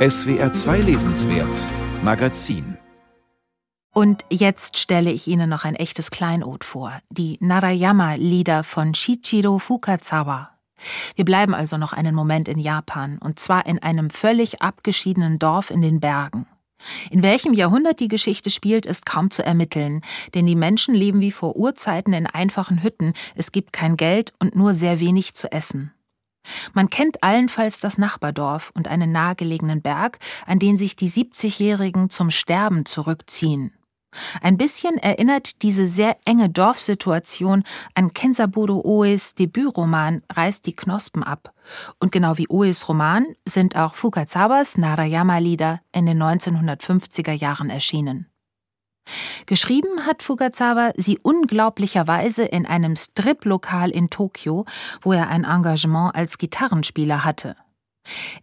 SWR 2 Lesenswert Magazin und jetzt stelle ich Ihnen noch ein echtes Kleinod vor, die Narayama-Lieder von Shichiro Fukazawa. Wir bleiben also noch einen Moment in Japan, und zwar in einem völlig abgeschiedenen Dorf in den Bergen. In welchem Jahrhundert die Geschichte spielt, ist kaum zu ermitteln, denn die Menschen leben wie vor Urzeiten in einfachen Hütten, es gibt kein Geld und nur sehr wenig zu essen. Man kennt allenfalls das Nachbardorf und einen nahegelegenen Berg, an den sich die 70-Jährigen zum Sterben zurückziehen. Ein bisschen erinnert diese sehr enge Dorfsituation an Kensaburo Oes Debütroman Reißt die Knospen ab. Und genau wie Oes Roman sind auch Fukazawas Narayama-Lieder in den 1950er Jahren erschienen. Geschrieben hat Fukazawa sie unglaublicherweise in einem Striplokal in Tokio, wo er ein Engagement als Gitarrenspieler hatte.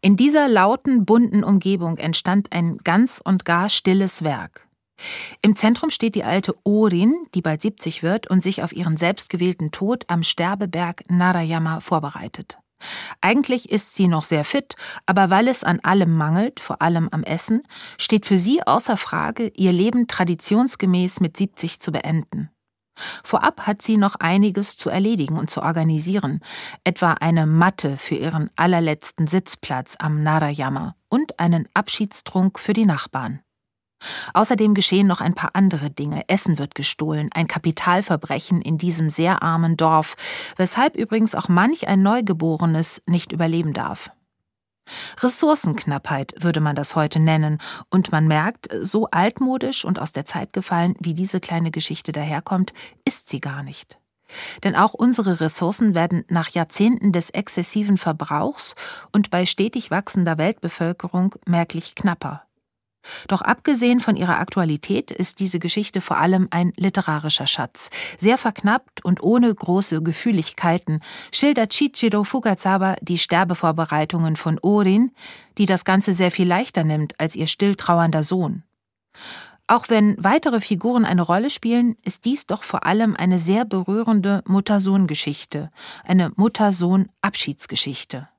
In dieser lauten, bunten Umgebung entstand ein ganz und gar stilles Werk. Im Zentrum steht die alte Orin, die bald 70 wird und sich auf ihren selbstgewählten Tod am Sterbeberg Narayama vorbereitet. Eigentlich ist sie noch sehr fit, aber weil es an allem mangelt, vor allem am Essen, steht für sie außer Frage, ihr Leben traditionsgemäß mit 70 zu beenden. Vorab hat sie noch einiges zu erledigen und zu organisieren, etwa eine Matte für ihren allerletzten Sitzplatz am Narayama und einen Abschiedstrunk für die Nachbarn. Außerdem geschehen noch ein paar andere Dinge. Essen wird gestohlen, ein Kapitalverbrechen in diesem sehr armen Dorf, weshalb übrigens auch manch ein Neugeborenes nicht überleben darf. Ressourcenknappheit würde man das heute nennen, und man merkt, so altmodisch und aus der Zeit gefallen, wie diese kleine Geschichte daherkommt, ist sie gar nicht. Denn auch unsere Ressourcen werden nach Jahrzehnten des exzessiven Verbrauchs und bei stetig wachsender Weltbevölkerung merklich knapper. Doch abgesehen von ihrer Aktualität ist diese Geschichte vor allem ein literarischer Schatz. Sehr verknappt und ohne große Gefühligkeiten schildert Chichiro Fukazawa die Sterbevorbereitungen von Orin, die das Ganze sehr viel leichter nimmt als ihr stilltrauernder Sohn. Auch wenn weitere Figuren eine Rolle spielen, ist dies doch vor allem eine sehr berührende Mutter-Sohn-Geschichte, eine Mutter-Sohn-Abschiedsgeschichte.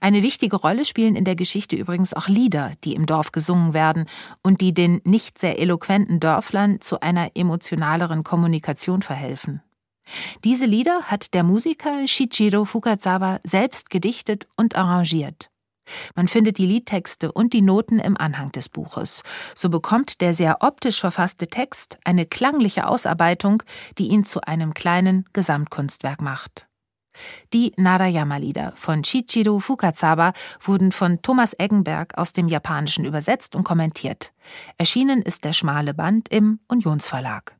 Eine wichtige Rolle spielen in der Geschichte übrigens auch Lieder, die im Dorf gesungen werden und die den nicht sehr eloquenten Dörflern zu einer emotionaleren Kommunikation verhelfen. Diese Lieder hat der Musiker Shichiro Fukazawa selbst gedichtet und arrangiert. Man findet die Liedtexte und die Noten im Anhang des Buches. So bekommt der sehr optisch verfasste Text eine klangliche Ausarbeitung, die ihn zu einem kleinen Gesamtkunstwerk macht. Die Narayama-Lieder von Shichiro Fukazawa wurden von Thomas Eggenberg aus dem Japanischen übersetzt und kommentiert. Erschienen ist der schmale Band im Unionsverlag.